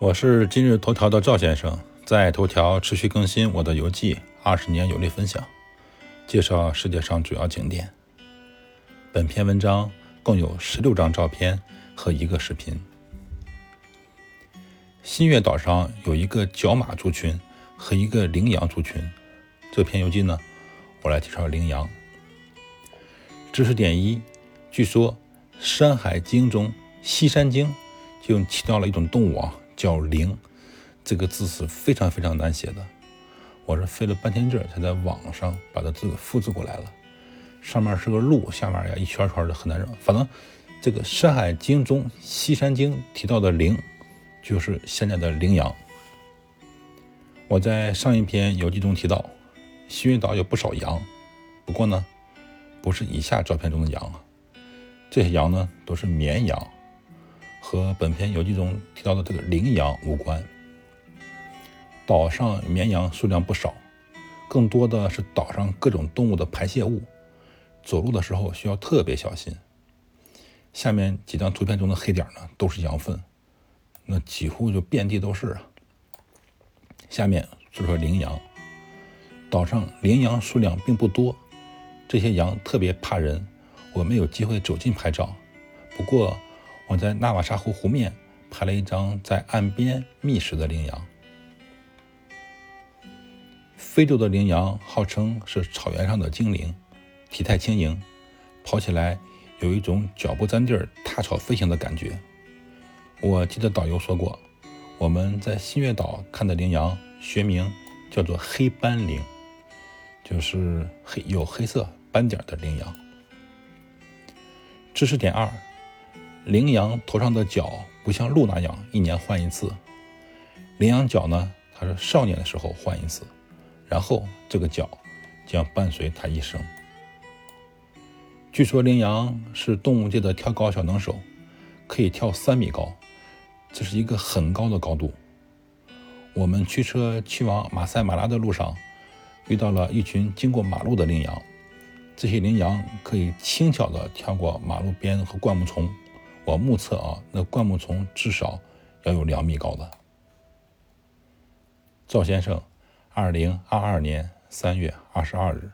我是今日头条的赵先生，在头条持续更新我的游记，二十年游历分享，介绍世界上主要景点。本篇文章共有十六张照片和一个视频。新月岛上有一个角马族群和一个羚羊族群。这篇游记呢，我来介绍羚羊。知识点一：据说《山海经》中《西山经》就提到了一种动物啊。叫灵，这个字是非常非常难写的，我是费了半天劲才在网上把它字复制过来了。上面是个鹿，下面呀一圈圈的很难认。反正这个《山海经》中《西山经》提到的灵，就是现在的羚羊。我在上一篇游记中提到，西云岛有不少羊，不过呢，不是以下照片中的羊啊，这些羊呢都是绵羊。和本篇游记中提到的这个羚羊无关。岛上绵羊数量不少，更多的是岛上各种动物的排泄物，走路的时候需要特别小心。下面几张图片中的黑点呢，都是羊粪，那几乎就遍地都是啊。下面说说羚羊，岛上羚羊数量并不多，这些羊特别怕人，我没有机会走近拍照，不过。我在纳瓦沙湖湖面拍了一张在岸边觅食的羚羊。非洲的羚羊号称是草原上的精灵，体态轻盈，跑起来有一种脚不沾地儿、踏草飞行的感觉。我记得导游说过，我们在新月岛看的羚羊学名叫做黑斑羚，就是黑有黑色斑点的羚羊。知识点二。羚羊头上的角不像鹿那样一年换一次，羚羊角呢，它是少年的时候换一次，然后这个角将伴随它一生。据说羚羊是动物界的跳高小能手，可以跳三米高，这是一个很高的高度。我们驱车去往马赛马拉的路上，遇到了一群经过马路的羚羊，这些羚羊可以轻巧地跳过马路边和灌木丛。我目测啊，那灌木丛至少要有两米高的。赵先生，二零二二年三月二十二日。